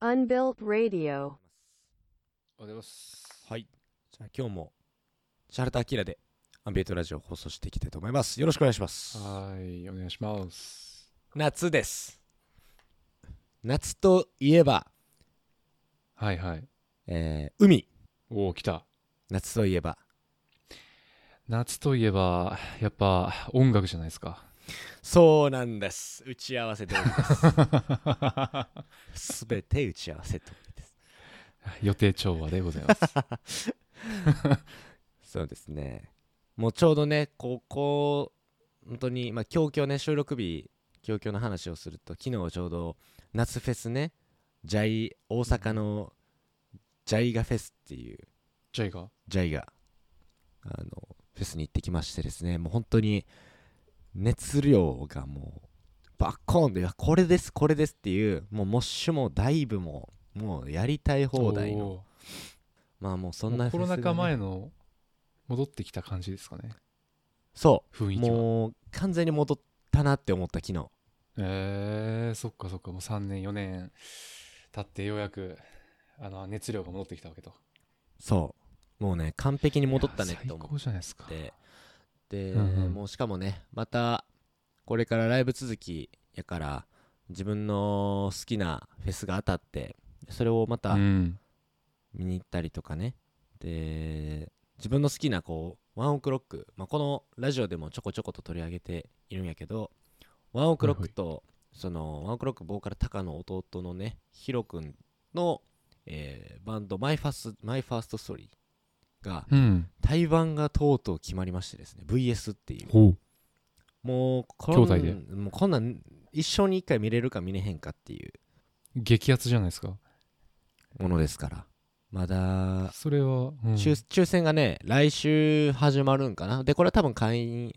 Unbuilt Radio. おはようございます。はい。じゃあ今日も、シャルタアキラでアンビエントラジオを放送していきたいと思います。よろしくお願いします。はい、お願いします。夏です。夏といえば、はいはい。えー海。おお、来た。夏といえば、夏といえば、やっぱ音楽じゃないですか。そうなんです。打ち合わせ通りです。すべて打ち合わせ通りです。予定調和でございます。そうですね。もうちょうどね、ここ、本当に、まあ、今日今日ね、収録日、今日今日の話をすると、昨日ちょうど夏フェスね、ジャイ、大阪のジャイガフェスっていう、ジャイがジャイガ、あの、フェスに行ってきましてですね、もう本当に、熱量がもう、バッコーンで、これです、これですっていう、もうモッシュもダイブも、もうやりたい放題の、おまあもうそーんなコロナ禍前の戻ってきた感じですかね。そう、雰囲気は。もう完全に戻ったなって思った昨日えー、そっかそっか、もう3年、4年経ってようやく、あの、熱量が戻ってきたわけと。そうもうね完璧に戻ったねって思最高じゃないですかっ。てで、うんうん。もうしかもねまたこれからライブ続きやから自分の好きなフェスが当たってそれをまたうん。見に行ったりとかね、で自分の好きなこうワンオクロック、まあ、このラジオでもちょこちょこと取り上げているんやけどワンオクロックとその ONE OK ROCK ボーカル Taka の弟のね Hiro 君の、えーバンド My Firs My First Story がうん。対バンがとうとう決まりましてですね VS っていう。もうこん兄弟で？もうこんなん一生に一回見れるか見れへんかっていう。激アツじゃないですか。ものですから。まだそれは、うん。抽抽選がね来週始まるんかな。でこれは多分会員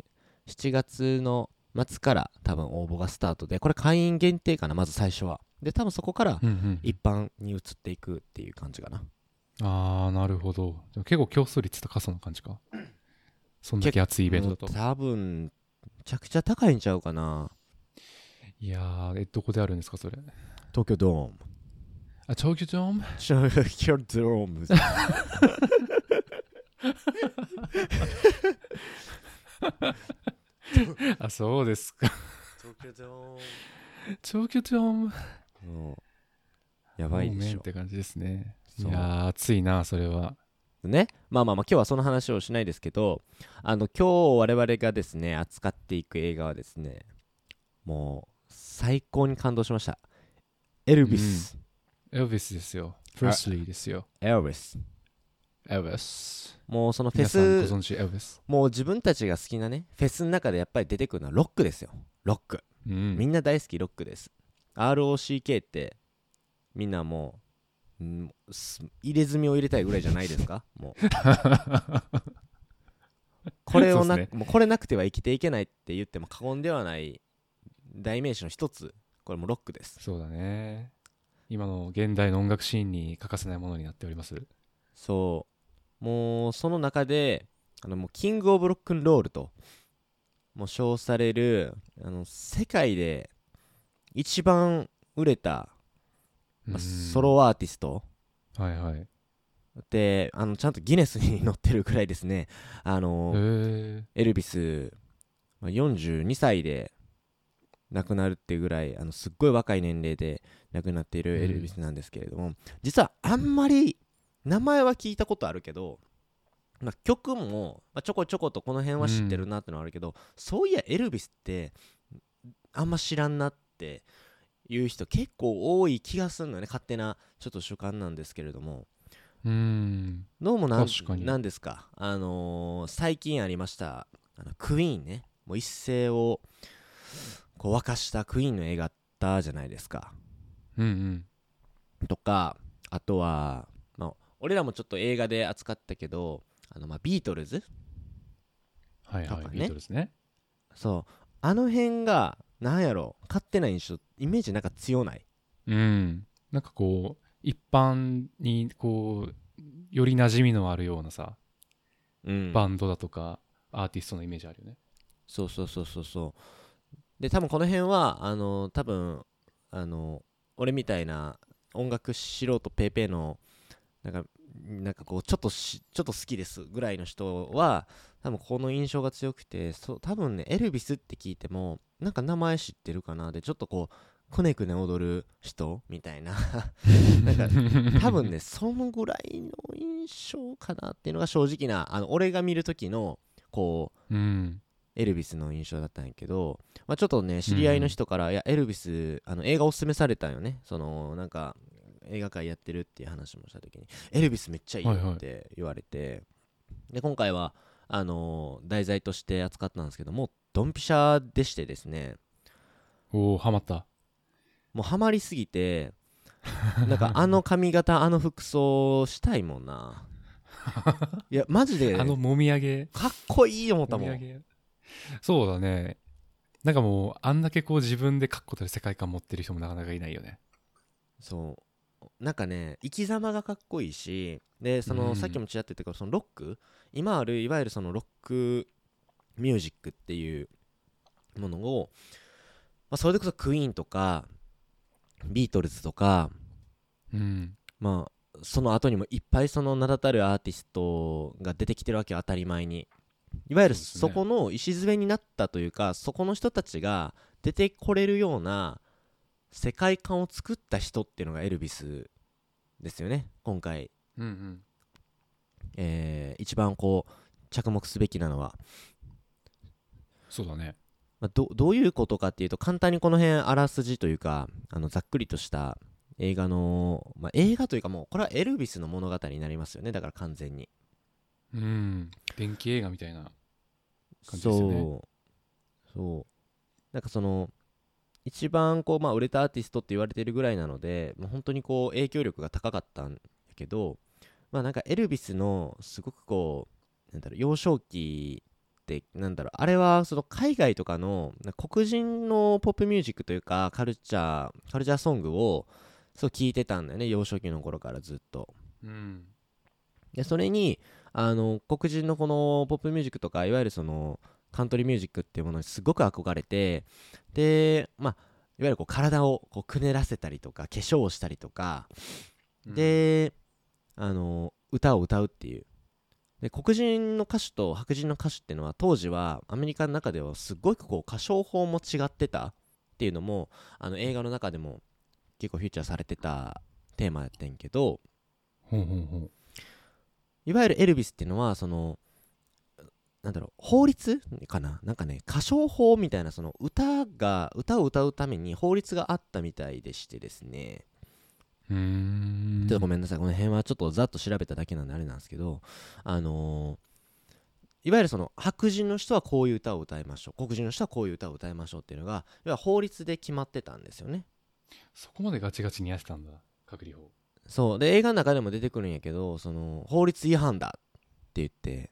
7月の末から多分応募がスタートでこれ会員限定かなまず最初は。で多分そこからうんうん、一般に移っていくっていう感じかなああなるほど。結構競争率高そうな感じか。そんだけ熱いイベントだと多分めちゃくちゃ高いんちゃうかな。いやーえどこであるんですかそれ？東京ドーム。あ東京ドーム東京ドームあそうですか。東京ド東京ドームやばいでしょ。って感じですねいやー熱いなそれは。ね。まあまあまあ今日はその話をしないですけどあの今日我々がですね扱っていく映画はですねもう最高に感動しました。エルビス、エルヴィスですよ。プレスリーですよ。エルビスエルヴィスもうそのフェス存知エルヴィスもう自分たちが好きなねフェスの中でやっぱり出てくるのはロックですよ。ロック、うん。みんな大好きロックです。ROCK ってみんなもう、入れ墨を入れたいぐらいじゃないですか？もう。これをな、そうっすもうこれなくては生きていけないって言っても過言ではない代名詞の一つ。これもロックです。そうだね。今の現代の音楽シーンに欠かせないものになっております。そう。もうその中であのもうキング・オブ・ロックンロールともう称されるあの世界で一番売れた、まあうん。ソロアーティスト。はいはい。であのちゃんとギネスに載ってるくらいですね。あのエルビス、まあ、42歳で亡くなるっていうぐらいあのすっごい若い年齢で亡くなっているエルビスなんですけれども、実はあんまり名前は聞いたことあるけど、まあ、曲も、まあ、ちょこちょことこの辺は知ってるなってのはあるけど、そういやエルビスってあんま知らんなっていう人結構多い気がするのよね。勝手なちょっと主観なんですけれども。うん。どうもなんですか？あのー最近ありましたあのクイーンね。もう一世をこう沸かしたクイーンの映画あったじゃないですか。うんうん。とかあとは、まあ、俺らもちょっと映画で扱ったけどあのまあビートルズ？はいはい、ね。ビートルズね。そう。あの辺がなんやろ勝手な印象イメージなんか強ない？うん。なんかこう一般にこうより馴染みのあるようなさ、うん。バンドだとかアーティストのイメージあるよね。そうそうそうそうそう。で多分この辺はあの多分あの俺みたいな音楽素人ペーペーのなんかなんかこうちょっとしちょっと好きですぐらいの人は多分この印象が強くてそう多分ねエルビスって聞いてもなんか名前知ってるかなでちょっとこうくねくね踊る人みたいな。なんか多分ねそのぐらいの印象かなっていうのが正直なあの俺が見る時のこううん。エルビスの印象だったんやけど、まあ、ちょっとね知り合いの人から、いやエルビスあの映画おすすめされたんよね。そのなんか映画界やってるっていう話もした時にエルビスめっちゃいいよはいはい。って言われて、で今回はあの題材として扱ったんですけどもドンピシャでしてですねおお、ハマった。もうハマりすぎて なんかあの髪型あの服装したいもんな いやマジであのもみあげ。かっこいい思ったもん。そうだね。なんかもう、あんだけこう自分で確固たる世界観持ってる人もなかなかいないよね。そうなんかね生き様がかっこいいしでその、うん。さっきもちらっと言ったけどそのロック今あるいわゆるそのロックミュージックっていうものを、まあ、それでこそクイーンとかビートルズとかうん。まあその後にもいっぱいその名だたるアーティストが出てきてるわけよ当たり前に。いわゆるそこの礎になったというかそこの人たちが出てこれるような世界観を作った人っていうのがエルビスですよね今回、うんうん。えー一番こう着目すべきなのは、そうだね。まあ、どどういうことかっていうと簡単にこの辺あらすじというかあのざっくりとした映画の、まあ、映画というかもうこれはエルビスの物語になりますよねだから完全にうん。電気映画みたいな感じですよね。そうそうなんかその一番こう、まあ、売れたアーティストって言われてるぐらいなのでもう本当にこう影響力が高かったんやけどまあなんかエルビスのすごくこうなんだろう幼少期ってなんだろうあれはその海外とかの黒人のポップミュージックというかカルチャーカルチャーソングをそう聞いてたんだよね幼少期の頃からずっとうん。でそれにあの黒人のこのポップミュージックとかいわゆるそのカントリーミュージックっていうものにすごく憧れてでまあいわゆるこう体をこうくねらせたりとか化粧をしたりとかで、あの歌を歌うっていう。で黒人の歌手と白人の歌手っていうのは当時はアメリカの中ではすごくこう歌唱法も違ってたっていうのもあの映画の中でも結構フィーチャーされてたテーマやってんけど。いわゆるエルビスっていうのはそのなんだろう法律かな？なんかね歌唱法みたいなその歌が歌を歌うために法律があったみたいでしてですねうーん。ちょっとごめんなさいこの辺はちょっとざっと調べただけなんであれなんですけどあのーいわゆるその白人の人はこういう歌を歌いましょう黒人の人はこういう歌を歌いましょうっていうのが要は法律で決まってたんですよねそこまでガチガチにやってたんだ。隔離法。そうで映画の中でも出てくるんやけどその法律違反だって言って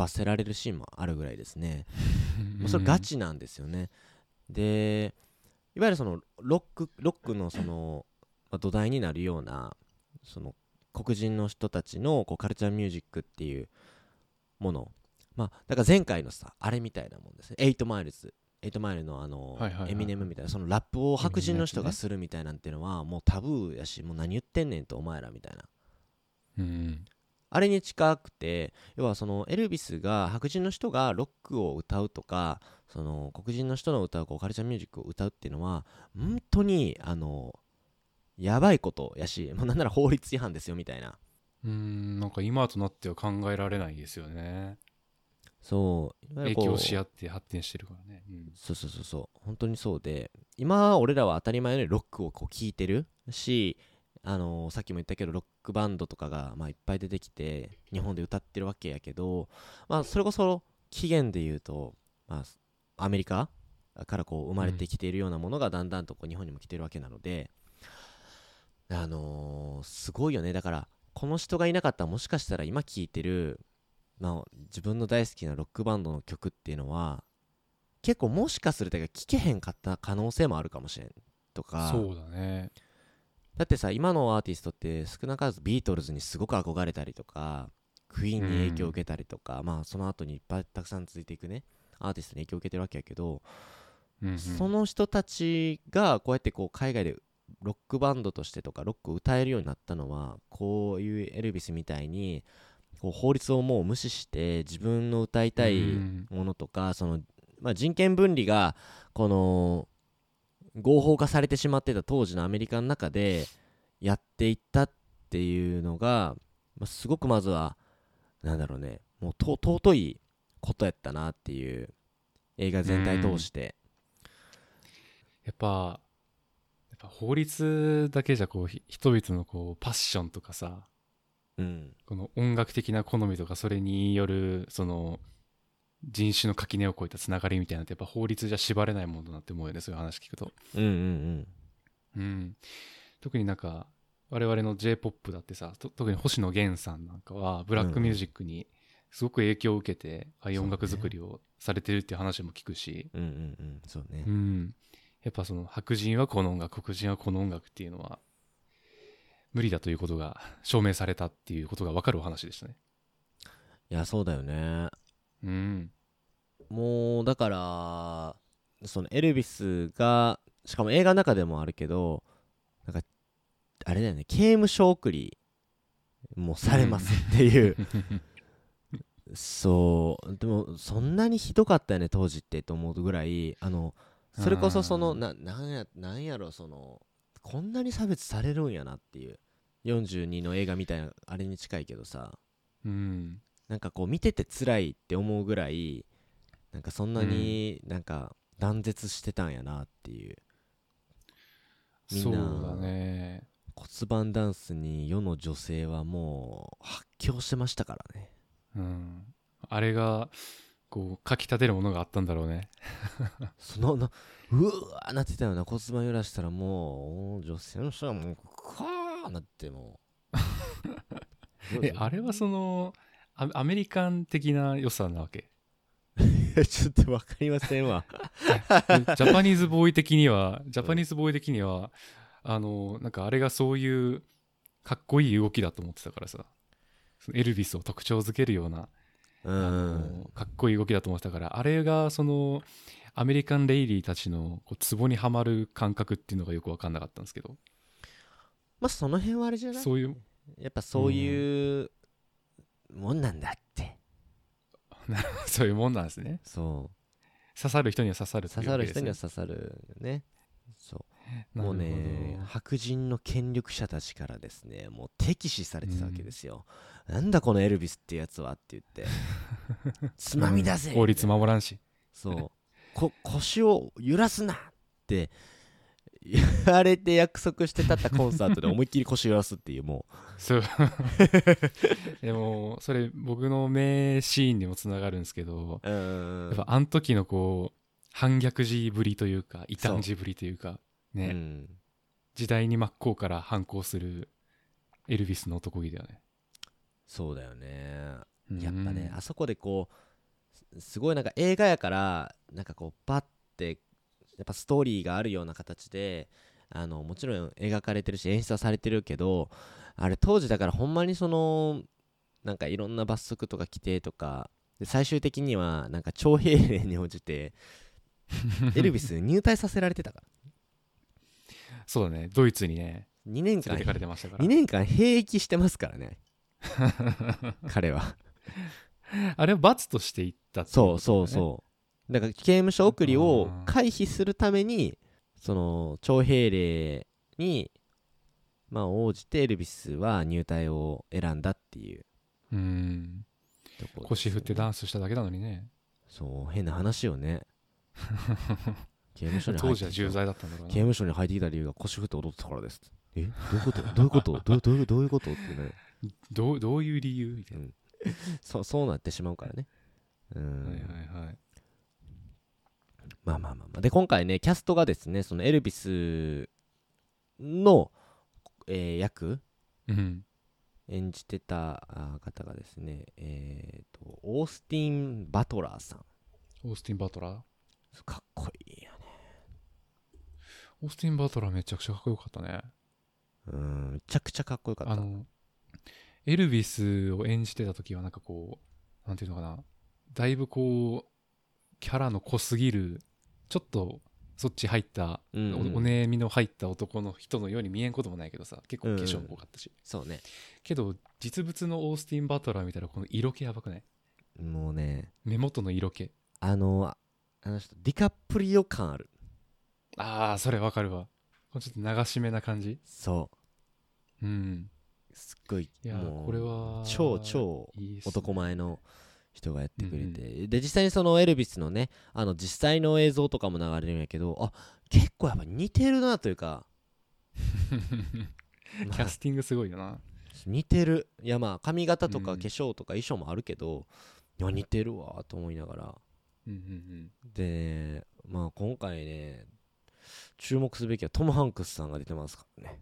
罰せられるシーンもあるぐらいですね。もうそれガチなんですよね。でいわゆるそのロックロックのその、まあ土台になるようなその黒人の人たちのこうカルチャーミュージックっていうもの。まあだから前回のさあれみたいなもんですね。8マイルズ。8マイルのあの、はいはいはいエミネムみたいなそのラップを白人の人がするみたいなんていうのはもうタブーやしもう何言ってんねんとお前らみたいな。うん。あれに近くて要はそのエルビスが白人の人がロックを歌うとかその黒人の人の歌うこうカルチャーミュージックを歌うっていうのは本当にあのやばいことやしもうなんなら法律違反ですよみたいなうーん。なんか今となっては考えられないですよね。そう影響し合って発展してるからね。うん。そうそうそうそう本当にそうで今俺らは当たり前のようにロックをこう聴いてるしあのさっきも言ったけどロックバンドとかが、まあ、いっぱい出てきて日本で歌ってるわけやけど、まあ、それこそ起源で言うと、まあ、アメリカからこう生まれてきているようなものがだんだんとこう日本にも来てるわけなので、あのーすごいよねだからこの人がいなかったらもしかしたら今聴いてる、まあ、自分の大好きなロックバンドの曲っていうのは結構もしかすると聴けへんかった可能性もあるかもしれんとかそうだね。だってさ今のアーティストって少なからずビートルズにすごく憧れたりとかクイーンに影響を受けたりとか、まあその後にいっぱいたくさん続いていくねアーティストに影響を受けてるわけやけどうんうん。その人たちがこうやってこう海外でロックバンドとしてとかロックを歌えるようになったのはこういうエルビスみたいにこう法律をもう無視して自分の歌いたいうん。ものとかその、まあ、人権分離がこの合法化されてしまってた当時のアメリカの中でやっていったっていうのが、まあ、すごくまずはなんだろうねもうと尊いことやったなっていう映画全体通して、やっぱやっぱ法律だけじゃこうひ人々のこうパッションとかさうん、この音楽的な好みとかそれによるその人種の垣根を越えたつながりみたいなのってやっぱ法律じゃ縛れないものだなって思うよねそういう話聞くと。うんうんうん。特になんか我々の j p o p だってさと特に星野源さんなんかはブラックミュージックにすごく影響を受けて、ああいう音楽作りをされてるっていう話も聞くし。うんうんうん。うんそうね。うん。やっぱその白人はこの音楽黒人はこの音楽っていうのは無理だということが証明されたっていうことが分かるお話でしたね。いやそうだよねうん。もうだからそのエルビスがしかも映画の中でもあるけどなんかあれだよね刑務所送りもされますっていう、そう。でもそんなにひどかったよね当時ってと思うぐらい。あのそれこそそのうんななんやなんやろそのこんなに差別されるんやなっていう。42の映画みたいなあれに近いけどさ。うんなんかこう見てて辛いって思うぐらいなんかそんなになんか断絶してたんやなっていう。みそうんなだね。骨盤ダンスに世の女性はもう発狂してましたからね。うん。あれがこうかきたてるものがあったんだろうね。そのなうわーなってたよな。骨盤揺らしたらもう女性の人はもうカーなってもう。えあれはそのアアメリカン的な良さなわけ？ちょっと分かりませんわ。ジャパニーズボーイ的にはジャパニーズボーイ的にはあのなんかあれがそういうかっこいい動きだと思ってたからさ。エルビスを特徴づけるような、かっこいい動きだと思ってたから。あれがそのアメリカンレイリーたちのこうツボにはまる感覚っていうのがよく分かんなかったんですけど。まあその辺はあれじゃない？そういうやっぱそういうもんなんだって。そういうもんなんですね。そう。刺さる人には刺さるっていう刺さる人には刺さるよね。そう。もうね白人の権力者たちからですねもう敵視されてたわけですよ、なんだこのエルビスってやつはって言って。つまみ出せ法律 守らんし。そう。こ腰を揺らすなって言われて約束して立ったコンサートで思いっきり腰揺らすっていうもそう。でもそれ僕の名シーンにもつながるんですけどやっぱあの時のこう反逆児ぶりというか異端児ぶりというかね、う。ん時代に真っ向から反抗するエルビスの男気だよね。そうだよね。うん。やっぱねあそこでこうすすごいなんか映画やからなんかこうバッてやっぱストーリーがあるような形であのもちろん描かれてるし演出はされてるけどあれ当時だからほんまにそのなんかいろんな罰則とか規定とかで最終的にはなんか徴兵令に応じて エルビス入隊させられてたから。そうだね。ドイツにね。2年間連れてかれてましたから。2年間兵役してますからね。彼は。あれは罰として言ったっていそうそううそうだから刑務所送りを回避するためにその徴兵令にまあ応じてエルビスは入隊を選んだっていう。ううんね。腰振ってダンスしただけなのにね。そう変な話よ。ね刑務所に入ってきた当時は重罪だったんだろうな刑務所に入ってきた理由が腰振って踊ってたからです。え？どういうこと？どういうこと？どうどういうどういうこと？ってね。どうどういう理由みたいな、そうそうなってしまうからね。うん、はいはいはいまあまあまあまあ。で今回ねキャストがですねそのエルビスの、えー役？うん。演じてた方がですねえっ、とオースティン・バトラーさん。オースティン・バトラー？かっこいいよね。オースティン・バトラーめちゃくちゃかっこよかったね。うんめちゃくちゃかっこよかった。あのエルビスを演じてた時はなんかこうなんていうのかな。だいぶこうキャラの濃すぎるちょっとそっち入った、うんうん。おおねみの入った男の人のように見えんこともないけどさ結構化粧も多かったし、そうね。けど実物のオースティン・バトラー見たらこの色気やばくない？もうね。目元の色気。あのああの人ディカプリオ感ある。ああそれわかるわ。ちょっと流し目な感じ？そう。うん。すっごいいやもうこれは超超男前の人がやってくれて、で実際にそのエルビスのねあの実際の映像とかも流れるんやけどあ結構やっぱ似てるなというか、まあ。キャスティングすごいよな。似てる。いやまあ髪型とかうん。化粧とか衣装もあるけど、いや似てるわと思いながら。うんうんでまあ今回ね注目すべきはトム・ハンクスさんが出てますからね。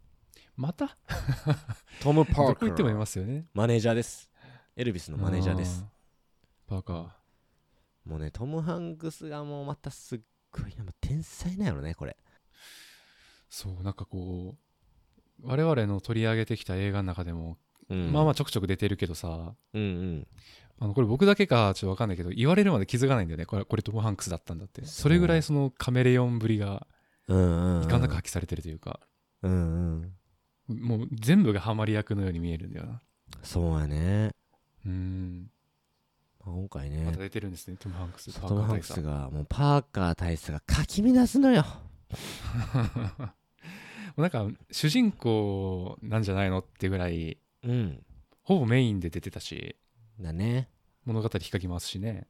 また？トム・パーカ どこ行ってもいーますよね。マネージャーです。エルビスのマネージャーですあーパーカー。もうねトム・ハンクスがもうまたすっごい天才なんやろねこれ。そうなんかこう我々の取り上げてきた映画の中でも、うん。まあまあちょくちょく出てるけどさ。うんうん。あのこれ僕だけかちょっと分かんないけど言われるまで気づかないんだよね。これこれトム・ハンクスだったんだって。それぐらいそのカメレオンぶりがいかんなく発揮されてるというか、うんうん。もう全部がハマり役のように見えるんだよな。そうやね。うん。まあ今回まねた出てるんですねトム・ハンクス。トム・ハンクスがもうパーカー大佐がかき乱すのよ。なんか主人公なんじゃないのってぐらいうん。ほぼメインで出てたしだね。物語引っかきますしね。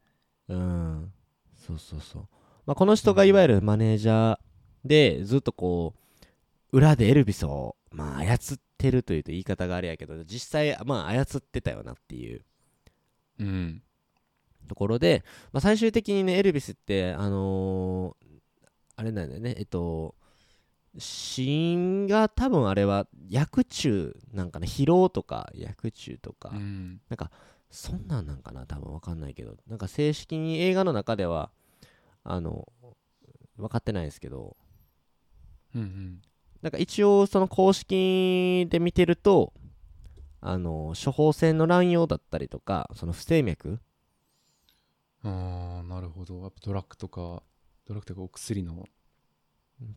うん。そうそうそう。まあこの人がいわゆるマネージャーでずっとこう裏でエルビスをまあ操ってるというと言い方があれやけど実際まあ操ってたよなっていう。うんところで、まあ、最終的にねエルビスってあのーあれなんだよね。えっと死因が多分あれは薬中なんかな疲労とか薬中とか、うん。そんなんなんかな多分わかんないけど。なんか正式に映画の中ではあの分かってないですけど。うんうん。なんか一応その公式で見てるとあの処方箋の乱用だったりとかその不整脈ああなるほど。やっぱドラッグとかドラッグとかお薬の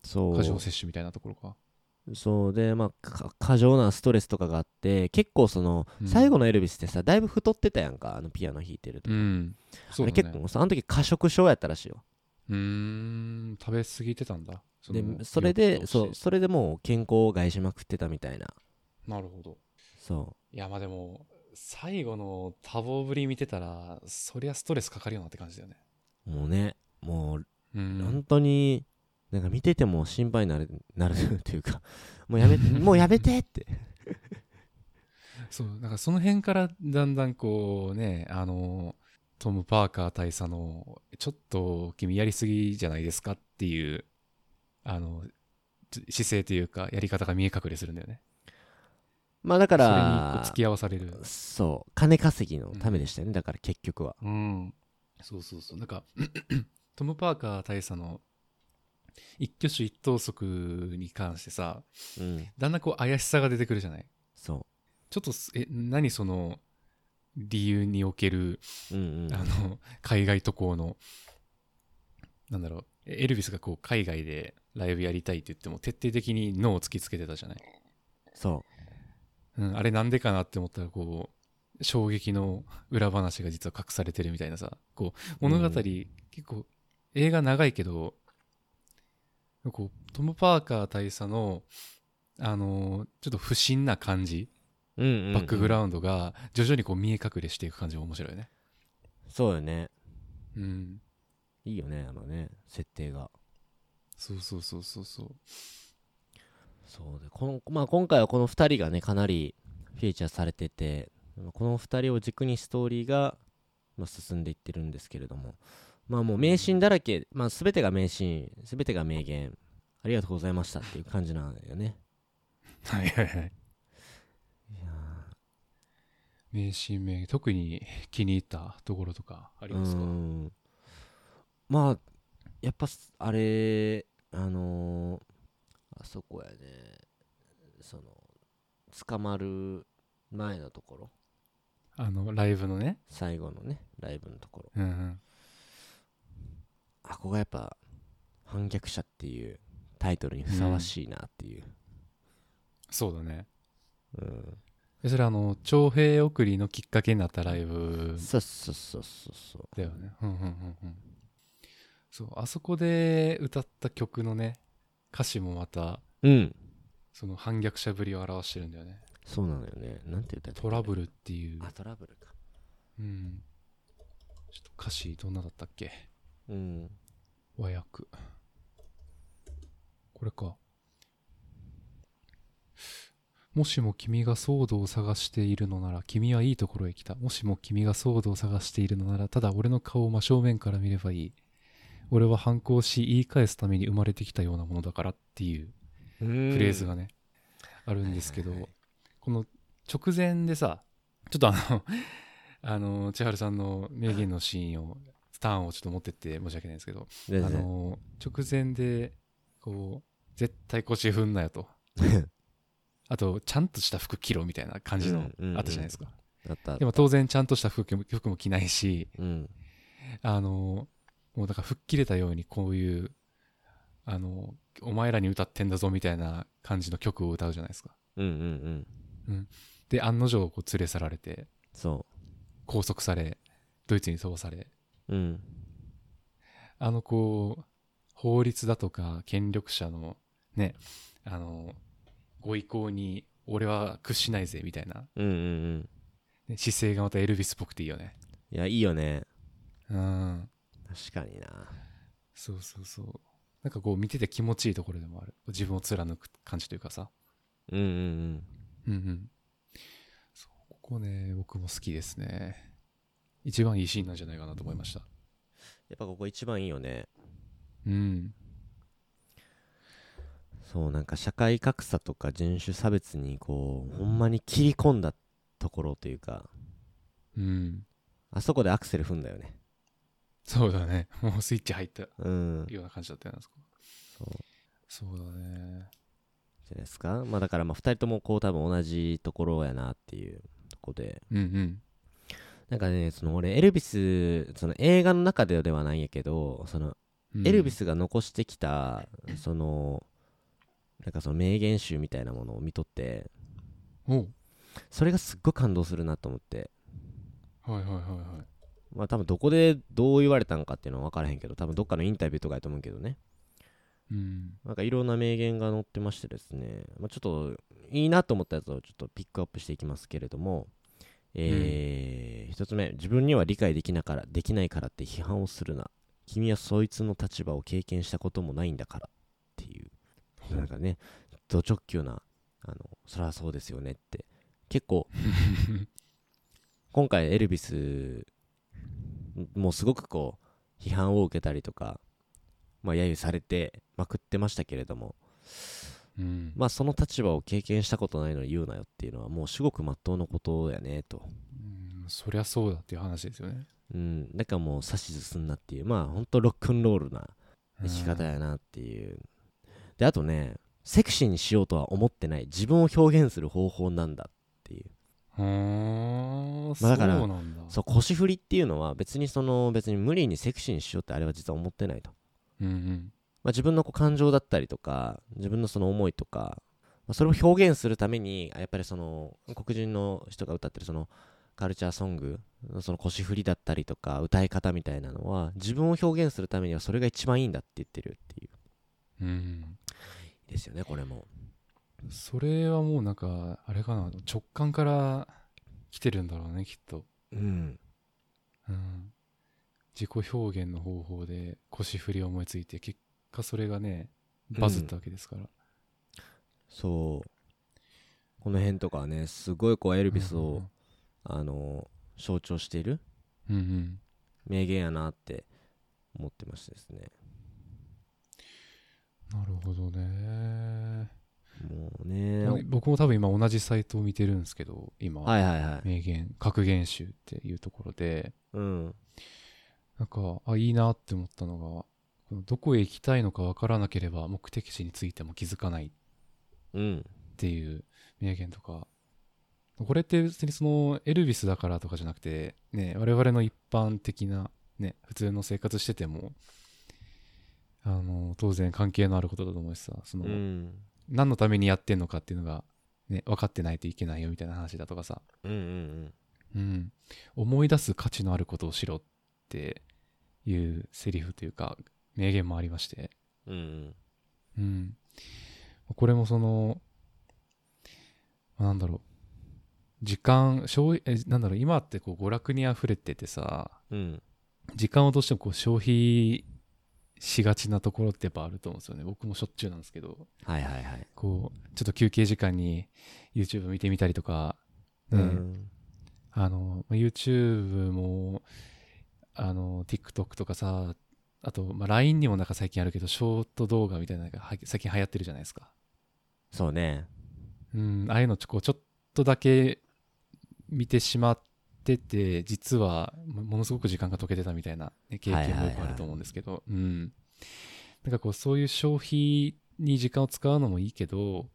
そう。過剰摂取みたいなところか。そうでまあか過剰なストレスとかがあって結構その、うん。最後のエルビスってさだいぶ太ってたやんかあのピアノ弾いてると、うん。そうだね。結構さあの時過食症やったらしいようーん。食べ過ぎてたんだ。でのそれでそうそれでもう健康を害しまくってたみたいな。なるほど。そいやまあでも最後の多忙ぶり見てたらそりゃストレスかかるよなって感じだよね。うもうねもうう本ん当になんか見てても心配になるなるというかもうやめ もうやめてって。そうなんかその辺からだんだんこうねあのトム・パーカー大佐のちょっと君やりすぎじゃないですかっていうあのつ姿勢というかやり方が見え隠れするんだよねまあだかそれにこうら付き合わされる。そう。金稼ぎのためでしたよね、だから結局は。うん。そうそうそう。なんか トム・パーカー大佐の一挙手一投足に関してさうん。だんだんこう怪しさが出てくるじゃない？そちょっとすえ何その理由におけるううんうん。あの海外渡航のなんだろう。エルビスがこう海外でライブやりたいって言っても徹底的に脳を突きつけてたじゃない、そうん、あれなんでかなって思ったらこう衝撃の裏話が実は隠されてるみたいなさ。こう物語、うん。結構映画長いけどこうトム・パーカー大佐のあのちょっと不審な感じう、うんうんうん。バックグラウンドが徐々にこう見え隠れしていく感じが面白いよね。そうよね。うん。いいよねあのね設定が。そうそうそうそうそうそうでこの、まあ、今回はこの2人がねかなりフィーチャーされててこの2人を軸にストーリーが、まあ、進んでいってるんですけれども。まあもう名シーンだらけ、まあ、全てが名シーン全てが名言。ありがとうございましたっていう感じなんだよね。はいはいはい。いや名シーン名特に気に入ったところとかありますか？まあやっぱすあれあのーあそこやね。その捕まる前のところ。あのライブのね。最後のねライブのところ。うんうん。あここがやっぱ反逆者っていうタイトルにふさわしいなっていう、そうだね。うん。えそれあの徴兵送りのきっかけになったライブ。そうそうそうそうそう。だよね。うんうんうんうん。そうあそこで歌った曲のね歌詞もまたうん。その反逆者ぶりを表してるんだよね。そうなのよね。なんて言ったらトラブルっていう。あトラブルか。うん。ちょっと歌詞どんなだったっけ？うん。和訳。これか。もしも君がソードを探しているのなら君はいいところへ来た。もしも君がソードを探しているのならただ俺の顔を真正面から見ればいい俺は反抗し言い返すために生まれてきたようなものだからっていうフフレーズがね、あるんですけど、この直前でさちょっとあの あの千春さんの名言のシーンをスターンをちょっと持ってって申し訳ないんですけどあの直前でこう絶対腰踏んなよと。あとちゃんとした服着ろみたいな感じのあったじゃないですか、でも当然ちゃんとした服も服も着ないしうん。あのもうだから吹っ切れたようにこういうあのお前らに歌ってんだぞみたいな感じの曲を歌うじゃないですか。うんうんうん。で案の定こう連れ去られてそ拘束されドイツに飛ばされ。ううん。あのこう法律だとか権力者のねあのご意向に俺は屈しないぜみたいな、うんうんうん。ね姿勢がまたエルビスっぽくていいよね。いやいいよね。うん確かにな。そうそうそう。なんかこう見てて気持ちいいところでもある。自分を貫く感じというかさ。うんうんうん。うんうん。そうここね僕も好きですね。一番いいシーンなんじゃないかなと思いました。やっぱここ一番いいよね。うん。そうなんか社会格差とか人種差別にこうほんまに切り込んだところというか。うん。あそこでアクセル踏んだよねそうだね。もうスイッチ入ったうん。ような感じだったよなそこ。そう。そうだね。じゃないですか？まあだからまあ2人ともこう多分同じところやなっていうとこで。うんうん。なんかねその俺エルビスその映画の中ではないんやけどそのうん。エルビスが残してきたそのなんかその名言集みたいなものを見とって。おう。それがすっごい感動するなと思って。はいはいはいはいまあ多分どこでどう言われたんかっていうのは分からへんけど多分どっかのインタビューとかやと思うけどね。うん。なんかいろんな名言が載ってましてですね、まあ、ちょっといいなと思ったやつをちょっとピックアップしていきますけれども。えー一つ目。自分には理解できなからできないからって批判をするな。君はそいつの立場を経験したこともないんだから。っていう。なんかねド直球なあのそりゃそうですよねって。結構 今回エルビスもうすごくこう批判を受けたりとかまあ揶揄されてまくってましたけれどもうん。まあその立場を経験したことないのに言うなよっていうのはもう至極まっとうなことやねと。うんそりゃそうだっていう話ですよね。うんだからもう指図すんなっていうまあほんとロックンロールな生き方やなっていう。であとねセクシーにしようとは思ってない。自分を表現する方法なんだっまあだからそうなんだ。そう腰振りっていうのは別にその別に無理にセクシーにしようってあれは実は思ってないと、うんうん。まあ、自分のこう感情だったりとか自分のその思いとか、まあ、それを表現するためにやっぱりその黒人の人が歌ってるそのカルチャーソングその腰振りだったりとか歌い方みたいなのは自分を表現するためにはそれが一番いいんだって言ってるっていう。うん。ですよねこれもそれはもうなんかあれかな直感から来てるんだろうねきっと、うん。うん、自己表現の方法で腰振りを思いついて結果それがねバズったわけですから、そう。この辺とかはねすごいこうエルビスを、うんあの象徴しているうんうん。名言やなって思ってましてですね。なるほどね、もうね。僕も多分今同じサイトを見てるんですけど今、はいはいはい。名言格言集っていうところで。うん。なんかあいいなって思ったのがこのどこへ行きたいのかわからなければ目的地についても気づかないっうん。ていう名言とか。これって別にそのエルビスだからとかじゃなくてね我々の一般的なね普通の生活しててもあの当然関係のあることだと思うしさその、うん何のためにやってんのかっていうのが、ね、分かってないといけないよみたいな話だとかさ、うんうんうん、思い出す価値のあることをしろっていうセリフというか名言もありまして、うんうん。うん、これもそのなんだろう。時間消費えなんだろう。今ってこう娯楽に溢れててさうん。時間をどうしてもこう消費しがちなところってやっぱあると思うんですよね。僕もしょっちゅうなんですけど。はいはいはい。こうちょっと休憩時間に YouTube 見てみたりとか、ねうん。あのまあ YouTube もあの TikTok とかさあと、まあ、LINE にもなんか最近あるけどショート動画みたいなのがは最近流行ってるじゃないですか。そうね。うんああいうのちょこうちょっとだけ見てしまってて実はもものすごく時間が解けてたみたいな、ね、経験もよくあると思うんですけど、うん。なんかこうそういう消費に時間を使うのもいいけど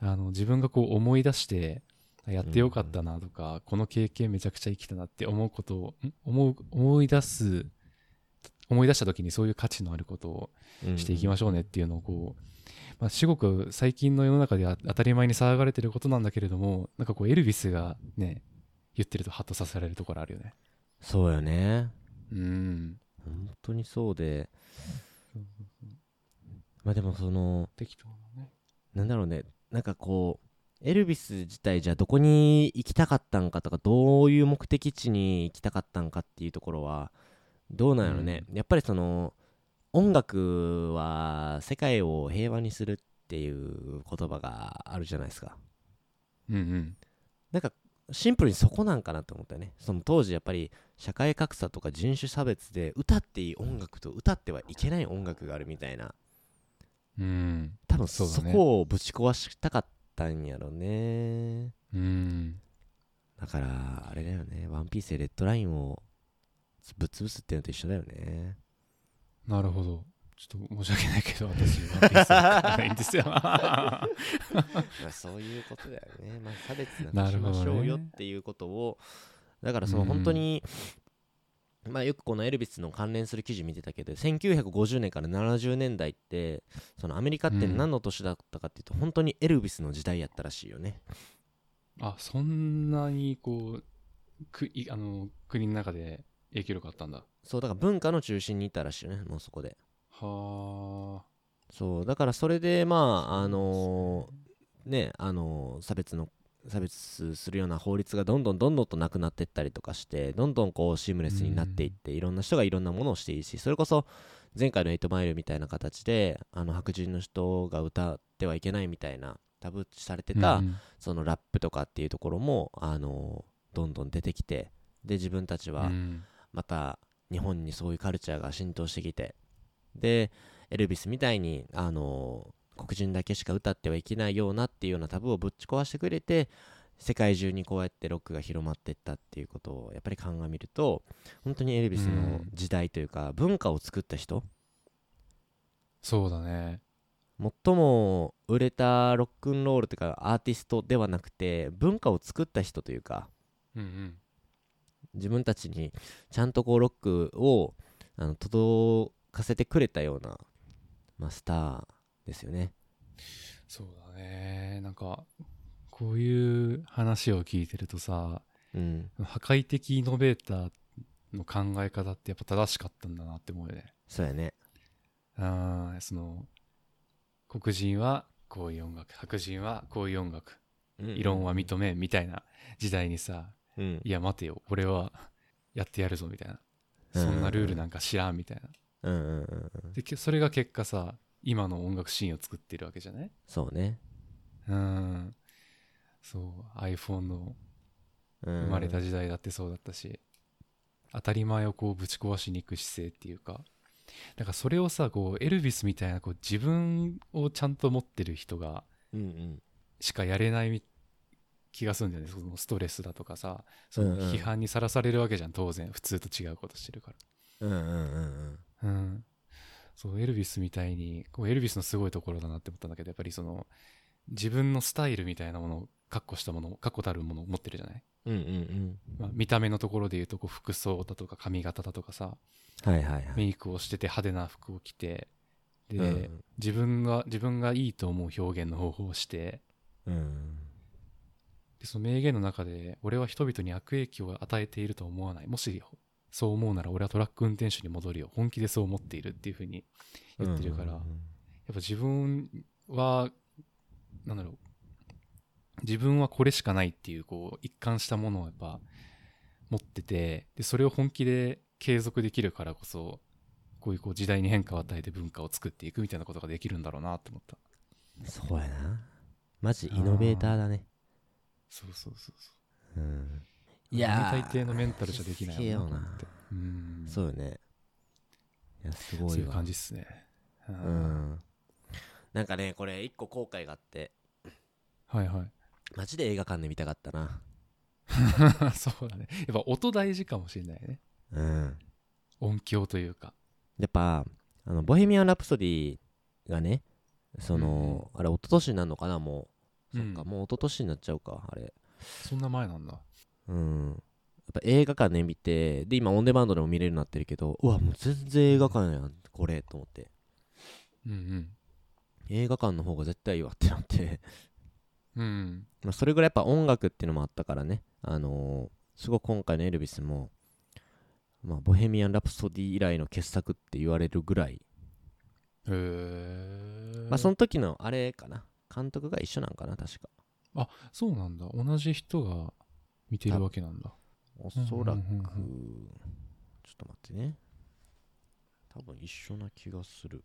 あの自分がこう思い出してやってよかったなとか、この経験めちゃくちゃ生きたなって思うことをん思う思い出す思い出した時にそういう価値のあることをしていきましょうねっていうのをこう、まあ、至極最近の世の中では当たり前に騒がれてることなんだけれどもなんかこうエルビスがね言ってるとハッとさせられるところあるよね。そうよね。うん。本当にそうで。まあでもその適当なね。なんだろうね。なんかこうエルビス自体じゃあどこに行きたかったんかとかどういう目的地に行きたかったんかっていうところはどうなんやろね、やっぱりその音楽は世界を平和にするっていう言葉があるじゃないですか。うんうん。なんかシンプルにそこなんかなと思ったよね。その当時やっぱり社会格差とか人種差別で歌っていい音楽と歌ってはいけない音楽があるみたいな。うん。多分そこをぶち壊したかったんやろね。うん。だからあれだよね。ワンピースでレッドラインをぶっ潰すっていうのと一緒だよね。なるほどちょっと申し訳ないけど私ワンピースないんですよ。まあそういうことだよね、まあ、差別なくしましょうよっていうことを、だからそのうん。本当に、まあよくこのエルビスの関連する記事見てたけど1950年から70年代ってそのアメリカってうん何の年だったかっていうと、本当にエルビスの時代やったらしいよね。あそんなにこうくいあの国の中で影響力あったんだ。そうだから文化の中心にいたらしいよねもうそこではあ。そうだからそれでまああのねあの差別の差別するような法律がどんどんどんどんとなくなっていったりとかしてどんどんこうシームレスになっていって、いろんな人がいろんなものをしていいしそれこそ前回の8マイルみたいな形であの白人の人が歌ってはいけないみたいなタブー視されてた、うん。そのラップとかっていうところもあのどんどん出てきてで自分たちはうん。また日本にそういうカルチャーが浸透してきてでエルビスみたいにあの黒人だけしか歌ってはいけないようなっていうようなタブーをぶち壊してくれて世界中にこうやってロックが広まっていったっていうことをやっぱり鑑みると本当にエルビスの時代というか文化を作った人。そうだね。最も売れたロックンロールというかアーティストではなくて文化を作った人というかうんうん。自分たちにちゃんとこうロックをあの届かせてくれたような、まあ、スターですよね。そうだね。なんかこういう話を聞いてるとさうん、破壊的イノベーターの考え方ってやっぱ正しかったんだなって思うよね。そうやね。あーその黒人はこういう音楽白人はこういう音楽異論は認めんみたいな時代にさうん。いや待てよ俺はやってやるぞみたいな。うん。そんなルールなんか知らんみたいなうんうんうんうん。でけそれが結果さ今の音楽シーンを作ってるわけじゃない？そうね。うんそう iPhone の生生まれた時代だってそうだったし、当たり前をこうぶち壊しに行く姿勢っていうかだからそれをさこうエルビスみたいなこう自分をちゃんと持ってる人がうんうん。しかやれないみ気がするんだよねそのストレスだとかさそのうんうん批判にさらされるわけじゃん当然普通と違うことしてるかうんうんうんうん。らうん。そうエルビスみたいにこうエルビスのすごいところだなって思ったんだけどやっぱりその自分のスタイルみたいなものを確固したもの確固たるものを持ってるじゃない、うんうんうん。まあ、見た目のところで言うとこう服装だとか髪型だとかさはいはいはい。メイクをしてて派手な服を着てで、うん。自分が自分がいいと思う表現の方法をしてうん。でその名言の中で俺は人々に悪影響を与えていると思わない。もしそう思うなら俺はトラック運転手に戻るよ。本気でそう思っているっていうふうに言ってるから、うんやっぱ自分はなんだろう。自分はこれしかないっていうこう一貫したものをやっぱ持っててでそれを本気で継続できるからこそこういうこう時代に変化を与えて文化を作っていくみたいなことができるんだろうなって思った。そうやな。マジイノベーターだね。そうそうそうそう。うんいや大抵のメンタルじゃできないよなって。うん。そうよね。いやすごそういう感じっすね。ううん。んなんかねこれ一個後悔があって。はいはい。マジで映画館で見たかったな。そうだね。やっぱ音大事かもしれないね。うん。音響というか。やっぱあのボヘミアン・ラプソディがねその、あれ一昨年になるのかなもう、うんそっかもう一昨年になっちゃうかあれ。そんな前なんだうん。やっぱ映画館で見てで今オンデマンドでも見れるようになってるけどうわもう全然映画館やんこれと思って。うんうん。映画館の方が絶対いいわってなって。うんまあそれぐらいやっぱ音楽っていうのもあったからね。あのーすごく今回のエルビスもまあボヘミアン・ラプソディ以来の傑作って言われるぐらい、へえまあその時のあれかな。監督が一緒なんかな確か。そうなんだ。同じ人が見てるわけなんだ。おそらく、ちょっと待ってね。多分一緒な気がする。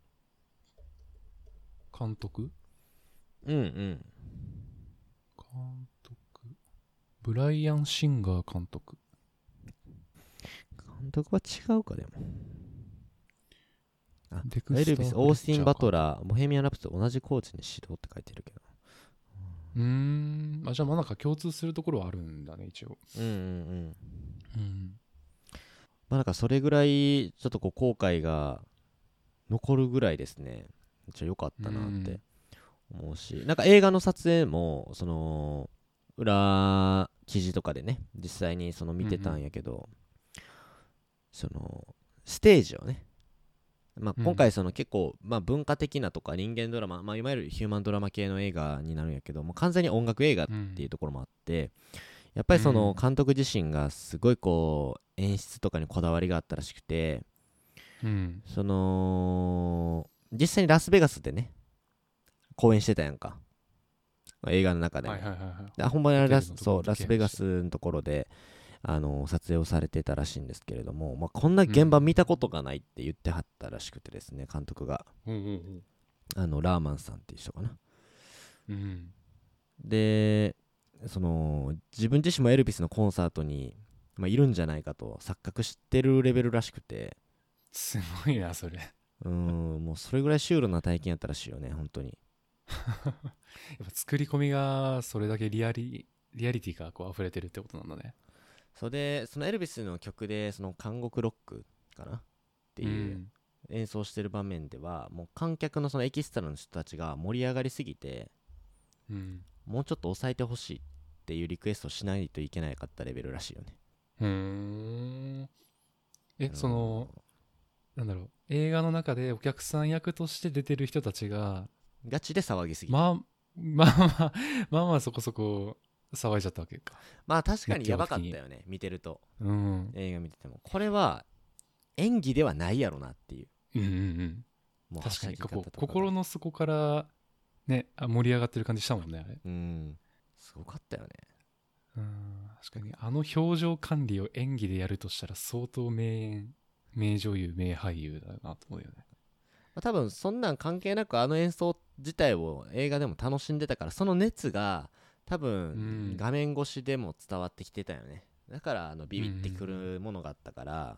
監督？うんうん。監督？ブライアン・シンガー監督。監督は違うかでも。あデクスターエルビス、オースティン・バトララー、ボヘミアン・ラプソディ同じコーチに指導って書いてるけど。うーん。あじゃあまあなんか共通するところはあるんだね一応。うんうんうん。うんまあなんかそれぐらい、ちょっとこう後悔が残るぐらいですね。めっちゃ良かったなって思うし、なんか映画の撮影も、その、裏記事とかでね、実際にその見てたんやけど、その、ステージをね、まあ、うん。今回その結構、まあ、文化的なとか人間ドラマ、まあ、いわゆるヒューマンドラマ系の映画になるんやけどもう完全に音楽映画っていうところもあって、やっぱりその監督自身がすごいこう演出とかにこだわりがあったらしくてうん。その実際にラスベガスでね公演してたやんか。映画の中でも、はいはいはいはい。でほんまにラスラスベガスのところであの撮影をされてたらしいんですけれども、まあ、こんな現場見たことがないって言ってはったらしくてですね監督が。うんうんあのラーマンさんっていう人かな。うんうん。でその自分自身もエルビスのコンサートに、まあ、いるんじゃないかと錯覚してるレベルらしくて。すごいなそれ。やうーんもうそれぐらいシュールな体験やったらしいよね本当に。っぱ作り込みがそれだけリアリリアリティがこう溢れてるってことなんだねそれでそのエルビスの曲でその監獄ロックかな？っていう演奏してる場面では、もう観客のそのエキストラの人たちが盛り上がりすぎてうん、うんもうちょっと抑えてほしいっていうリクエストをしないといけなかったレベルらしいよね。えうん。そのなんだろう。映画の中でお客さん役として出てる人たちがガチで騒ぎすぎて。まあまあまあまあまあそこそこ騒いじゃったわけか。まあ確かにやばかったよね見てると。うん。映画見てても。これは演技ではないやろなっていう。うんうんうん。もう確かに心の底からねあ盛り上がってる感じしたもんねあれ。うん。すごかったよね。うん。確かにあの表情管理を演技でやるとしたら相当名演名女優名俳優だなと思うよね。まあ多分そんなん関係なくあの演奏自体を映画でも楽しんでたからその熱が多う分ん。画面越しでも伝わってきてたよね。だからあのビビってくるものがあったから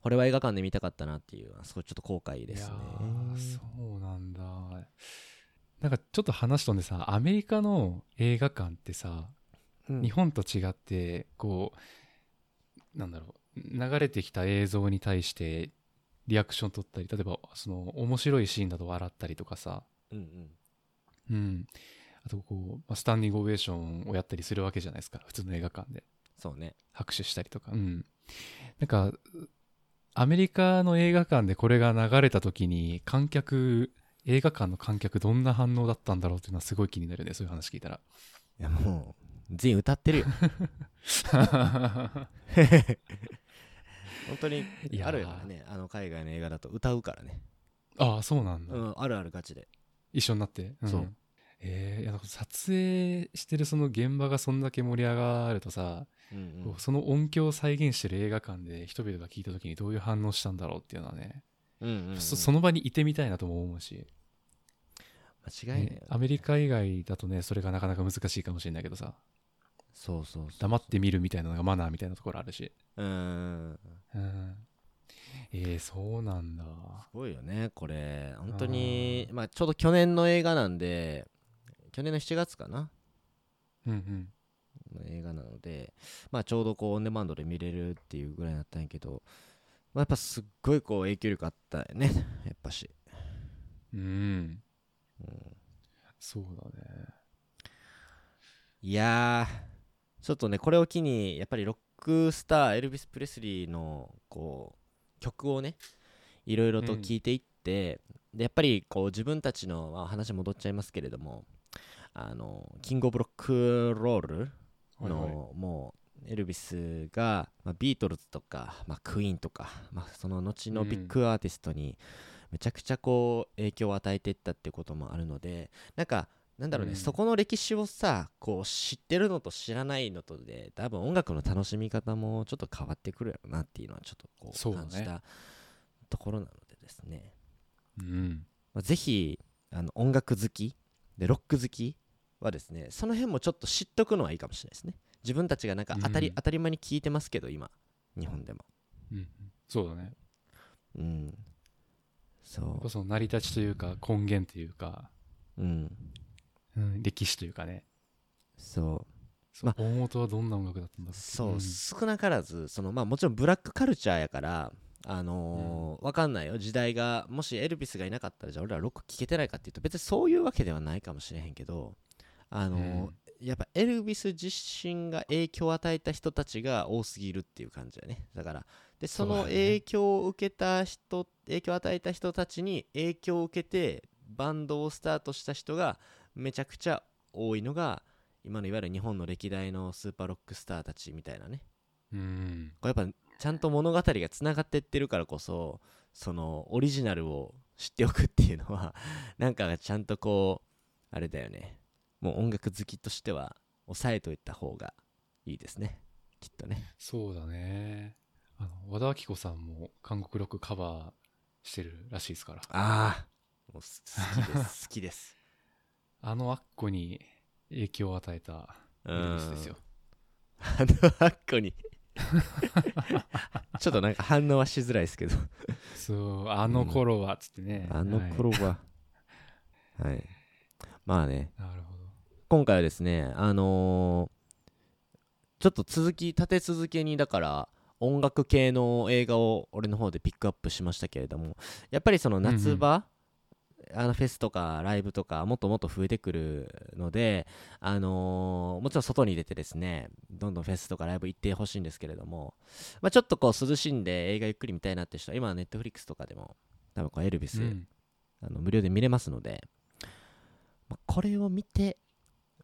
これは映画館で見たかったなっていうすごいちょっと後悔ですね。そうなんだ。なんかちょっと話飛んでさアメリカの映画館ってさ、うん。日本と違ってこうなんだろう流れてきた映像に対してリアクション取ったり例えばその面白いシーンだと笑ったりとかさ。うんうん。うん。あとこう、まあスタンディングオベーションをやったりするわけじゃないですか。普通の映画館で。そうね拍手したりとか。うん。なんか、アメリカの映画館でこれが流れた時に、観客、映画館の観客どんな反応だったんだろうっていうのはすごい気になるね。そういう話聞いたら。いやもう全員歌ってるよ 本当にあるよねあの海外の映画だと歌うからねああ、そうなんだ。うんあるあるガチで一緒になって。んそう。えー。いや撮影してるその現場がそんだけ盛り上がるとさ、うんこうその音響を再現してる映画館で人々が聞いた時にどういう反応したんだろうっていうのはね、うんうんうん。そその場にいてみたいなとも思うし、間違いないよね。ねアメリカ以外だとねそれがなかなか難しいかもしれないけどさ。そうそうそう黙って見るみたいなのがマナーみたいなところあるし、うんうん、えー、そうなんだ。すごいよねこれ。本当にまあちょうど去年の映画なんで去年の7月かな？うんうん。の映画なのでまあちょうどこうオンデマンドで見れるっていうぐらいだったんやけど、まあ、やっぱすっごいこう影響力あったよね やっぱし、うん。うん、そうだね。いやーちょっとねこれを機にやっぱりロックスターエルビス・プレスリーのこう曲をねいろいろと聴いていって、でやっぱりこう自分たちの、まあ、話戻っちゃいますけれどもあのキング・オブ・ロック・ロールの、はいはい。もうエルビスが、まあ、ビートルズとか、まあ、クイーンとか、まあ、その後のビッグアーティストにめちゃくちゃこう影響を与えていったっていうこともあるのでなんかなんだろうね、うん。そこの歴史をさこう知ってるのと知らないのとで多分音楽の楽しみ方もちょっと変わってくるやろなっていうのはちょっとこう感じたところなのでですね。うん。まあ、ぜひあの音楽好きでロック好きはですねその辺もちょっと知っとくのはいいかもしれないですね。自分たちがなんか当たり,、うん当たり前に聞いてますけど今日本でも。うんうん。そうだね。うん。そやっぱその成り立ちというか根源というか、ううん。うん、歴史というかね。そう。そう大元はどんな音楽だったんだろう。そう、ん。少なからずそのまあもちろんブラックカルチャーやからあのーわかんないよ。時代がもしエルビスがいなかったらじゃあ俺らロック聴けてないかっていうと別にそういうわけではないかもしれへんけどあのーやっぱエルビス自身が影響を与えた人たちが多すぎるっていう感じだね。だからでその影響を受けた人、影響を与えた人たちに影響を受けてバンドをスタートした人がめちゃくちゃ多いのが今のいわゆる日本の歴代のスーパーロックスターたちみたいなね。うん。これやっぱちゃんと物語がつながってってるからこそそのオリジナルを知っておくっていうのはなんかちゃんとこうあれだよねもう音楽好きとしては抑えといた方がいいですね。きっとね。そうだね。あの和田アキ子さんも韓国ロックカバーしてるらしいですから。ああ好きです。好きです。あのアッコに影響を与えたスですよ。あのあっこに。ちょっとなんか反応はしづらいですけど。そうあの頃はつってね、あの頃は。はい。まあね。はいなるほど今回はですねあのーちょっと続き立て続けにだから音楽系の映画を俺の方でピックアップしましたけれどもやっぱりその夏場、あのフェスとかライブとかもっともっと増えてくるので、あのーもちろん外に出てですねどんどんフェスとかライブ行ってほしいんですけれども、まあ、ちょっとこう涼しんで映画ゆっくり見たいなって人は今はネットフリックスとかでも多分こうエルビス、うん。あの無料で見れますので、まあこれを見て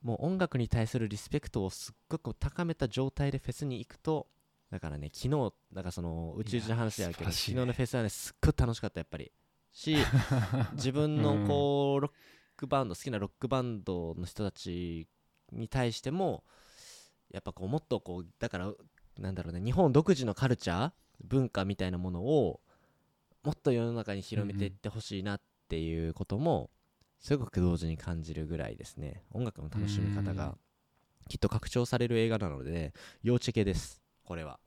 もう音楽に対するリスペクトをすっごく高めた状態でフェスに行くとだからね昨日だからその宇宙人の話やけど、ね。昨日のフェスはねすっごい楽しかったやっぱり。し 自分のこうロックバンド好きなロックバンドの人たちに対してもやっぱこうもっとこうだからなんだろうね日本独自のカルチャー文化みたいなものをもっと世の中に広めていってほしいなっていうこともすごく同時に感じるぐらいですね。音楽の楽しみ方うん。がきっと拡張される映画なので要チェケです。これは。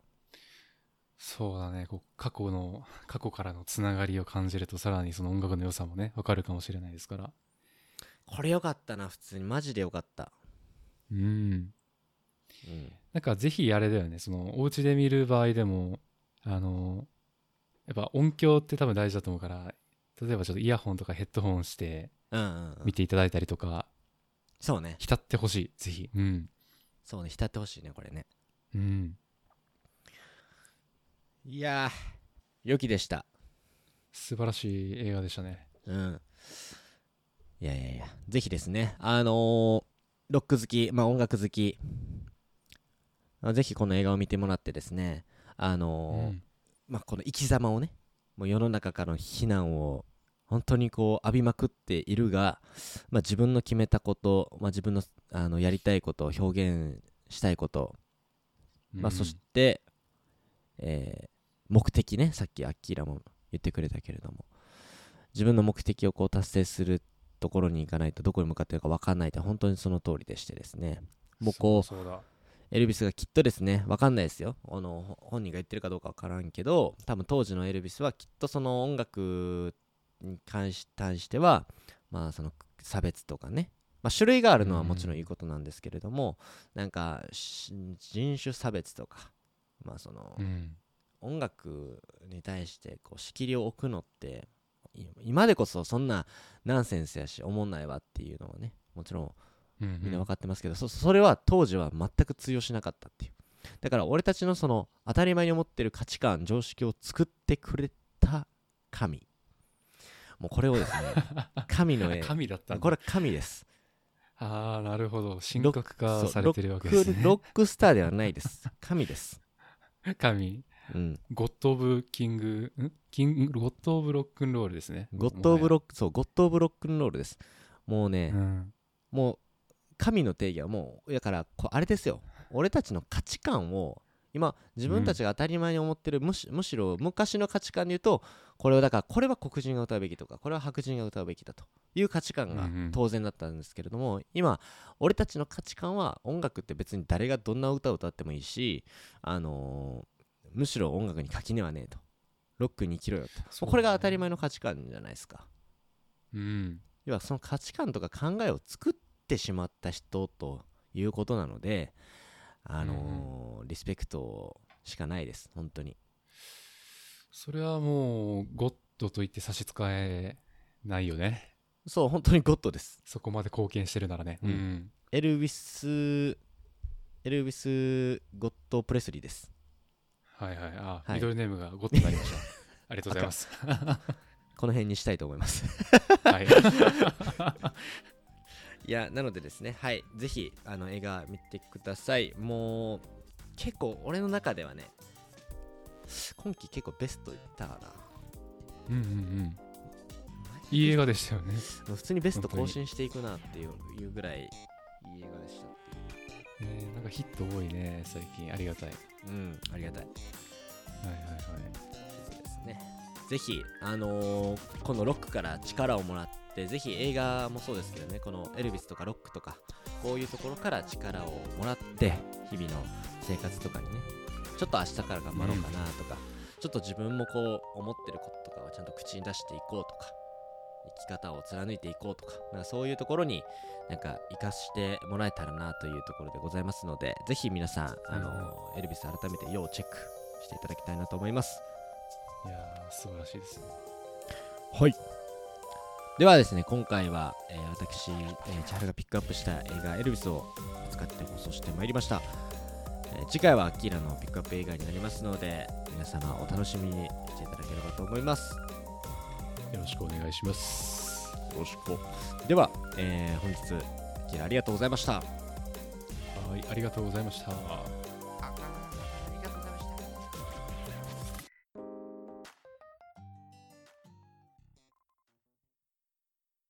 そうだね。こう過去の 過去からのつながりを感じるとさらにその音楽の良さもねわかるかもしれないですから。これよかったな普通に。マジでよかった。うん。うん。なんかぜひあれだよね。そのお家で見る場合でもあのやっぱ音響って多分大事だと思うから例えばちょっとイヤホンとかヘッドホンして見ていただいたりとか、そうね。浸ってほしい。ぜひ。うん。そうね浸ってほしいねこれね。うん。いやー良きでした。素晴らしい映画でしたね。うん。いやいやいやぜひですね。あのーロック好きまあ音楽好き。あぜひこの映画を見てもらってですね。あのーうん。まあ、この生き様をねもう世の中からの非難を本当にこう浴びまくっているが、まあ、自分の決めたこと、まあ、自分のあのやりたいこと表現したいこと、まあ、そして、えー目的ねさっきアッキーラも言ってくれたけれども。自分の目的をこう達成するところに行かないとどこに向かってるか分かんないって本当にその通りでしてですね。もうこうエルビスがきっとですね、わかんないですよ。あのほ本人が言ってるかどうかわからんけど、多分当時のエルビスはきっとその音楽に関し対しては、まあその差別とかね、まあ種類があるのはもちろんいいことなんですけれども、なんかし人種差別とか、まあそのうん。音楽に対してこう仕切りを置くのって、い今でこそそんなナンセンスやし、おもんないわっていうのはね、もちろんうんみんな分かってますけど、そそれは当時は全く通用しなかったっていう。だから俺たちのその当たり前に思ってる価値観常識を作ってくれた神もうこれをですね 神の絵。神だったこれは神です。ああなるほど。神格化されてるわけですね。ロックスターではないです。神です。神。うん。 God of King ん？ King God of Rock'n'Roll ですね。 God o f Ro Rock そう God of Rock'n'Roll です。もうね、うん。もう神の定義はもうだからこうあれですよ。俺たちの価値観を今自分たちが当たり前に思ってる、むしむしろ昔の価値観で言うとこれをだからこれは黒人が歌うべきとかこれは白人が歌うべきだという価値観が当然だったんですけれども、今俺たちの価値観は音楽って別に誰がどんな歌を歌ってもいいしあのーむしろ音楽に垣根はねえと。ロックに生きろよと、これが当たり前の価値観じゃないですか。うん。要はその価値観とか考えを作ってしまった人ということなので、あのーリスペクトしかないです本当に。それはもうゴッドと言って差し支えないよね。そう本当にゴッドです。そこまで貢献してるならね。うん。うんエルヴィスエルヴィス・ゴッド・プレスリーです。はいはい。あ、はい。ミドルネームがゴッドになりました。ありがとうございます。この辺にしたいと思います。はい いやなのでですねはいぜひあの映画見てください。もう結構俺の中ではね今季結構ベストいったかな。うんうんうん。いい映画でしたよね、普通にベスト更新していくなっていういうぐらいいい映画でしたっていう。えーなんかヒット多いね最近。ありがたい。はいうん、ありがたい。はいはい。そうですね。ぜひ、あのーこのロックから力をもらって、ぜひ映画もそうですけどね、このエルビスとかロックとか、こういうところから力をもらって、日々の生活とかにね、ちょっと明日から頑張ろうかなとか、ちょっと自分もこう思ってることとかをちゃんと口に出していこうとか、生き方を貫いていこうとか、なんかそういうところになんか生かしてもらえたらなというところでございますので、ぜひ皆さん、あのエルビス改めて要チェックしていただきたいなと思います。いやー素晴らしいですねはい。ではですね、今回は、えー私、えー千春がピックアップした映画エルビスを使って放送してまいりました。えー次回はアキーラのピックアップ映画になりますので、皆様お楽しみにしていただければと思います。よろしくお願いしますよろしく。では、えー本日、アキーラありがとうございました。はいありがとうございました